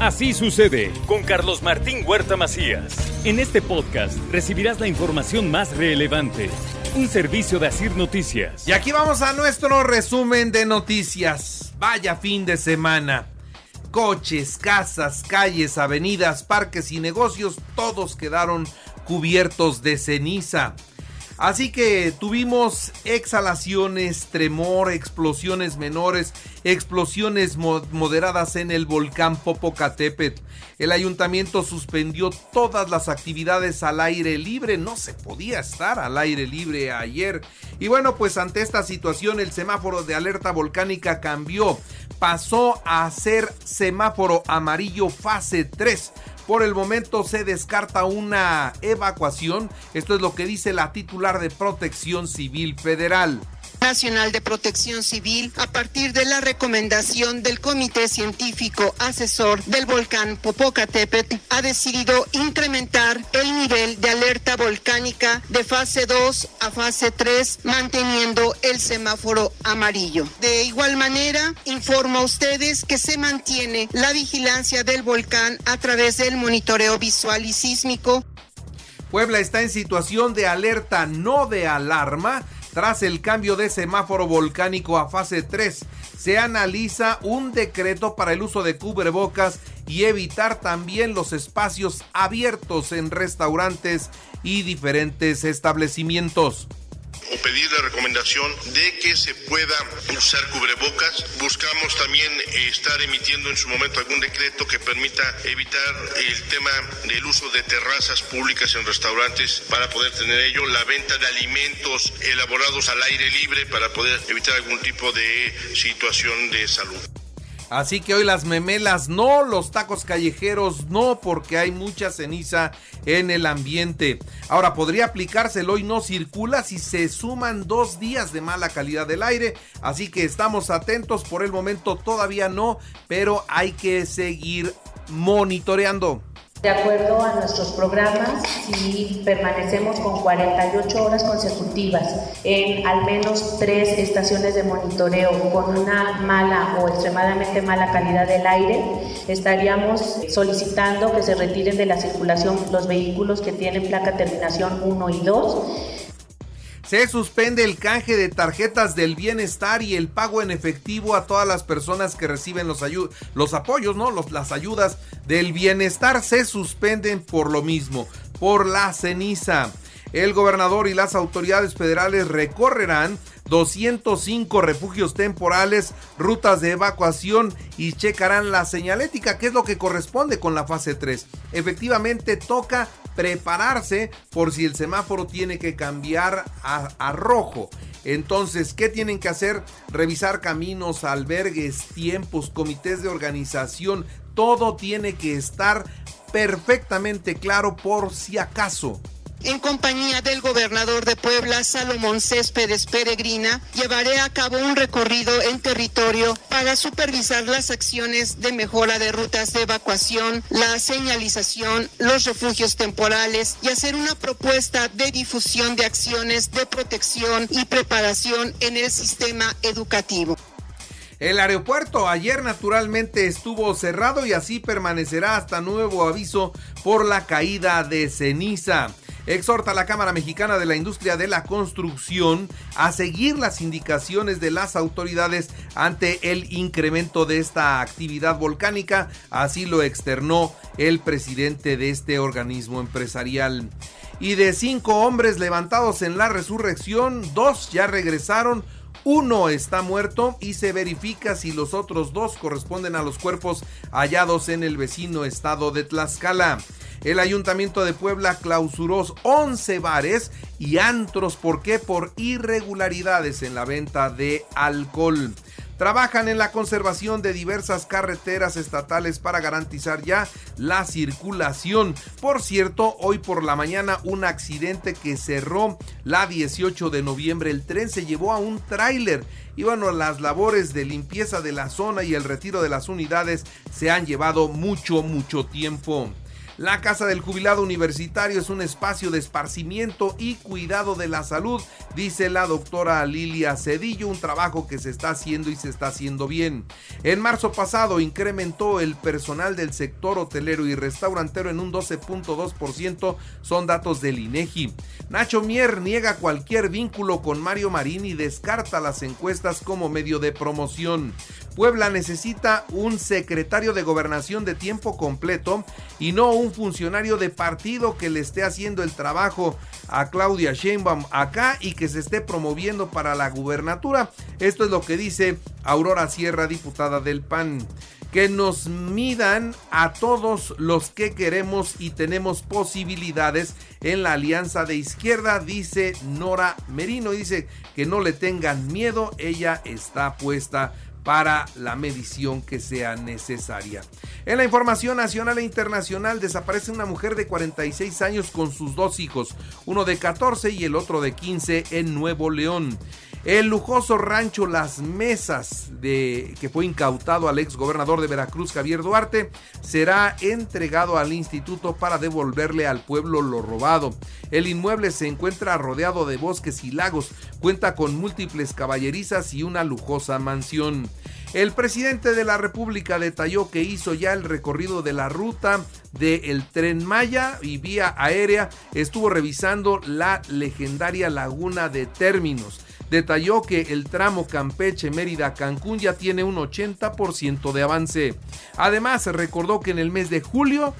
Así sucede con Carlos Martín Huerta Macías. En este podcast recibirás la información más relevante. Un servicio de Asir Noticias. Y aquí vamos a nuestro resumen de noticias. Vaya fin de semana. Coches, casas, calles, avenidas, parques y negocios, todos quedaron cubiertos de ceniza. Así que tuvimos exhalaciones, tremor, explosiones menores, explosiones moderadas en el volcán Popocatépetl. El ayuntamiento suspendió todas las actividades al aire libre, no se podía estar al aire libre ayer. Y bueno, pues ante esta situación el semáforo de alerta volcánica cambió, pasó a ser semáforo amarillo fase 3 por el momento se descarta una evacuación. Esto es lo que dice la titular de Protección Civil Federal. Nacional de Protección Civil a partir de la recomendación del Comité Científico Asesor del Volcán Popocatépetl ha decidido incrementar el nivel de alerta volcánica de fase 2 a fase 3 manteniendo el semáforo amarillo. De igual manera, informo a ustedes que se mantiene la vigilancia del volcán a través del monitoreo visual y sísmico Puebla está en situación de alerta, no de alarma, tras el cambio de semáforo volcánico a fase 3, se analiza un decreto para el uso de cubrebocas y evitar también los espacios abiertos en restaurantes y diferentes establecimientos o pedir la recomendación de que se pueda usar cubrebocas. Buscamos también estar emitiendo en su momento algún decreto que permita evitar el tema del uso de terrazas públicas en restaurantes para poder tener ello, la venta de alimentos elaborados al aire libre para poder evitar algún tipo de situación de salud. Así que hoy las memelas no, los tacos callejeros no, porque hay mucha ceniza en el ambiente. Ahora, podría aplicarse el hoy no circula si se suman dos días de mala calidad del aire. Así que estamos atentos, por el momento todavía no, pero hay que seguir monitoreando. De acuerdo a nuestros programas, si permanecemos con 48 horas consecutivas en al menos tres estaciones de monitoreo con una mala o extremadamente mala calidad del aire, estaríamos solicitando que se retiren de la circulación los vehículos que tienen placa terminación 1 y 2 se suspende el canje de tarjetas del bienestar y el pago en efectivo a todas las personas que reciben los, los apoyos, ¿no? Los, las ayudas del bienestar se suspenden por lo mismo, por la ceniza. El gobernador y las autoridades federales recorrerán 205 refugios temporales, rutas de evacuación y checarán la señalética, que es lo que corresponde con la fase 3. Efectivamente toca prepararse por si el semáforo tiene que cambiar a, rojo. Entonces, ¿qué tienen que hacer? Revisar caminos, albergues, tiempos, comités de organización. Todo tiene que estar perfectamente claro por si acaso en compañía del gobernador de Puebla, Salomón Céspedes Peregrina, llevaré a cabo un recorrido en territorio para supervisar las acciones de mejora de rutas de evacuación, la señalización, los refugios temporales y hacer una propuesta de difusión de acciones de protección y preparación en el sistema educativo. El aeropuerto ayer naturalmente estuvo cerrado y así permanecerá hasta nuevo aviso por la caída de ceniza exhorta a la Cámara Mexicana de la Industria de la Construcción a seguir las indicaciones de las autoridades ante el incremento de esta actividad volcánica, así lo externó el presidente de este organismo empresarial. Y de cinco hombres levantados en la resurrección, dos ya regresaron, uno está muerto y se verifica si los otros dos corresponden a los cuerpos hallados en el vecino estado de Tlaxcala. El Ayuntamiento de Puebla clausuró 11 bares y antros. ¿Por qué? Por irregularidades en la venta de alcohol. Trabajan en la conservación de diversas carreteras estatales para garantizar ya la circulación. Por cierto, hoy por la mañana un accidente que cerró la 18 de noviembre. El tren se llevó a un tráiler y bueno, las labores de limpieza de la zona y el retiro de las unidades se han llevado mucho, mucho tiempo. La Casa del Jubilado Universitario es un espacio de esparcimiento y cuidado de la salud, dice la doctora Lilia Cedillo, un trabajo que se está haciendo y se está haciendo bien. En marzo pasado incrementó el personal del sector hotelero y restaurantero en un 12.2%, son datos del INEGI. Nacho Mier niega cualquier vínculo con Mario Marín y descarta las encuestas como medio de promoción. Puebla necesita un secretario de gobernación de tiempo completo y no un funcionario de partido que le esté haciendo el trabajo a Claudia Sheinbaum acá y que se esté promoviendo para la gubernatura. Esto es lo que dice Aurora Sierra, diputada del PAN que nos midan a todos los que queremos y tenemos posibilidades en la alianza de izquierda, dice Nora Merino. Dice que no le tengan miedo, ella está puesta para la medición que sea necesaria. En la información nacional e internacional desaparece una mujer de 46 años con sus dos hijos, uno de 14 y el otro de 15 en Nuevo León. El lujoso rancho Las Mesas, de, que fue incautado al ex gobernador de Veracruz, Javier Duarte, será entregado al instituto para devolverle al pueblo lo robado. El inmueble se encuentra rodeado de bosques y lagos, cuenta con múltiples caballerizas y una lujosa mansión. El presidente de la República detalló que hizo ya el recorrido de la ruta del tren Maya y vía aérea estuvo revisando la legendaria laguna de términos detalló que el tramo Campeche-Mérida-Cancún ya tiene un 80% de avance. Además, recordó que en el mes de julio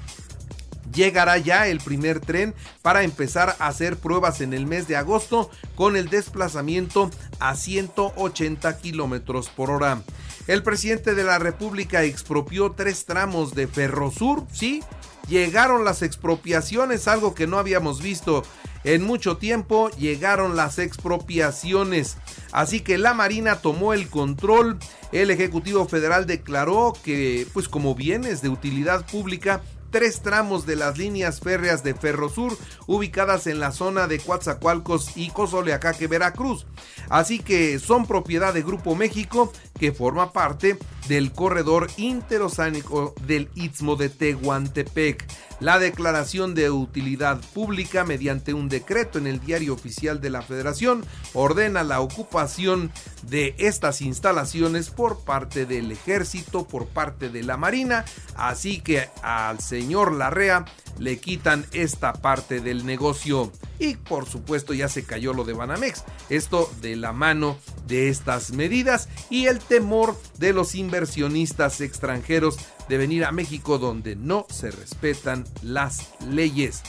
llegará ya el primer tren para empezar a hacer pruebas en el mes de agosto con el desplazamiento a 180 kilómetros por hora. El presidente de la República expropió tres tramos de Ferrosur, sí, llegaron las expropiaciones, algo que no habíamos visto en mucho tiempo llegaron las expropiaciones. Así que la Marina tomó el control. El Ejecutivo Federal declaró que, pues como bienes de utilidad pública, tres tramos de las líneas férreas de Ferrosur ubicadas en la zona de Coatzacoalcos y Cozoleacaque, Veracruz. Así que son propiedad de Grupo México que forma parte del corredor interoceánico del Istmo de Tehuantepec. La declaración de utilidad pública mediante un decreto en el diario oficial de la Federación ordena la ocupación de estas instalaciones por parte del ejército, por parte de la Marina, así que al señor Larrea le quitan esta parte del negocio. Y por supuesto ya se cayó lo de Banamex. Esto de la mano de estas medidas y el temor de los inversionistas extranjeros de venir a México donde no se respetan las leyes.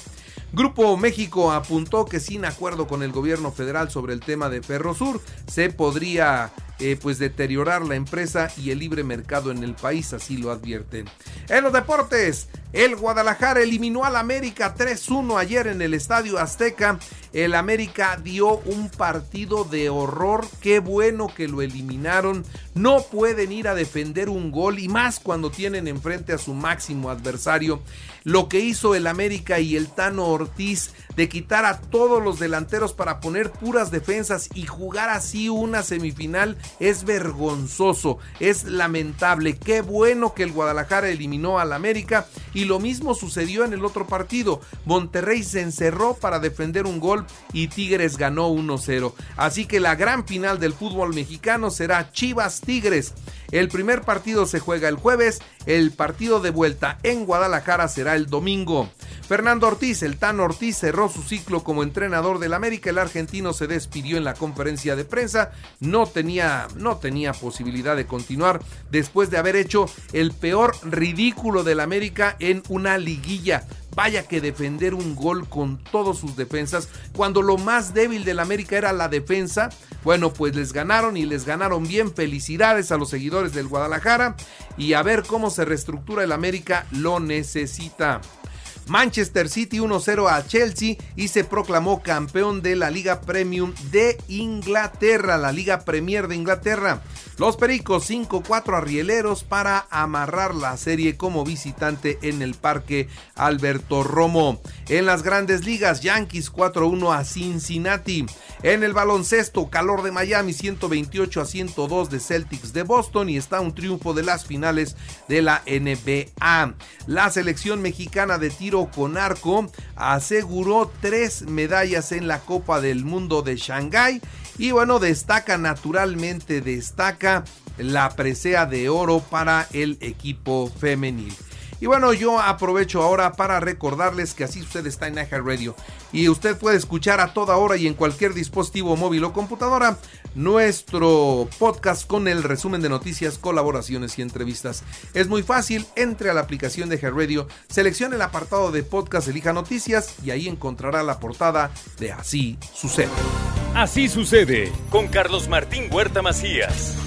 Grupo México apuntó que sin acuerdo con el gobierno federal sobre el tema de Ferrosur se podría eh, pues deteriorar la empresa y el libre mercado en el país, así lo advierten. En los deportes, el Guadalajara eliminó al América 3-1 ayer en el Estadio Azteca. El América dio un partido de horror. Qué bueno que lo eliminaron. No pueden ir a defender un gol y más cuando tienen enfrente a su máximo adversario. Lo que hizo el América y el Tano Ortiz de quitar a todos los delanteros para poner puras defensas y jugar así una semifinal es vergonzoso, es lamentable. Qué bueno que el Guadalajara eliminó al América y lo mismo sucedió en el otro partido. Monterrey se encerró para defender un gol y Tigres ganó 1-0. Así que la gran final del fútbol mexicano será Chivas Tigres. El primer partido se juega el jueves, el partido de vuelta en Guadalajara será el domingo. Fernando Ortiz, el Tan Ortiz cerró su ciclo como entrenador del América. El argentino se despidió en la conferencia de prensa. No tenía, no tenía posibilidad de continuar después de haber hecho el peor ridículo del América en una liguilla. Vaya que defender un gol con todos sus defensas, cuando lo más débil del América era la defensa. Bueno, pues les ganaron y les ganaron bien. Felicidades a los seguidores del Guadalajara y a ver cómo se reestructura el América lo necesita. Manchester City 1-0 a Chelsea y se proclamó campeón de la Liga Premium de Inglaterra, la Liga Premier de Inglaterra. Los Pericos 5-4 a Rieleros para amarrar la serie como visitante en el Parque Alberto Romo. En las grandes ligas, Yankees 4-1 a Cincinnati. En el baloncesto, calor de Miami 128 a 102 de Celtics de Boston y está un triunfo de las finales de la NBA. La selección mexicana de tiro con arco aseguró tres medallas en la Copa del Mundo de Shanghái y bueno, destaca naturalmente, destaca la presea de oro para el equipo femenil. Y bueno, yo aprovecho ahora para recordarles que así usted está en Radio y usted puede escuchar a toda hora y en cualquier dispositivo móvil o computadora nuestro podcast con el resumen de noticias, colaboraciones y entrevistas. Es muy fácil, entre a la aplicación de Radio, seleccione el apartado de podcast, elija noticias y ahí encontrará la portada de Así sucede. Así sucede con Carlos Martín Huerta Macías.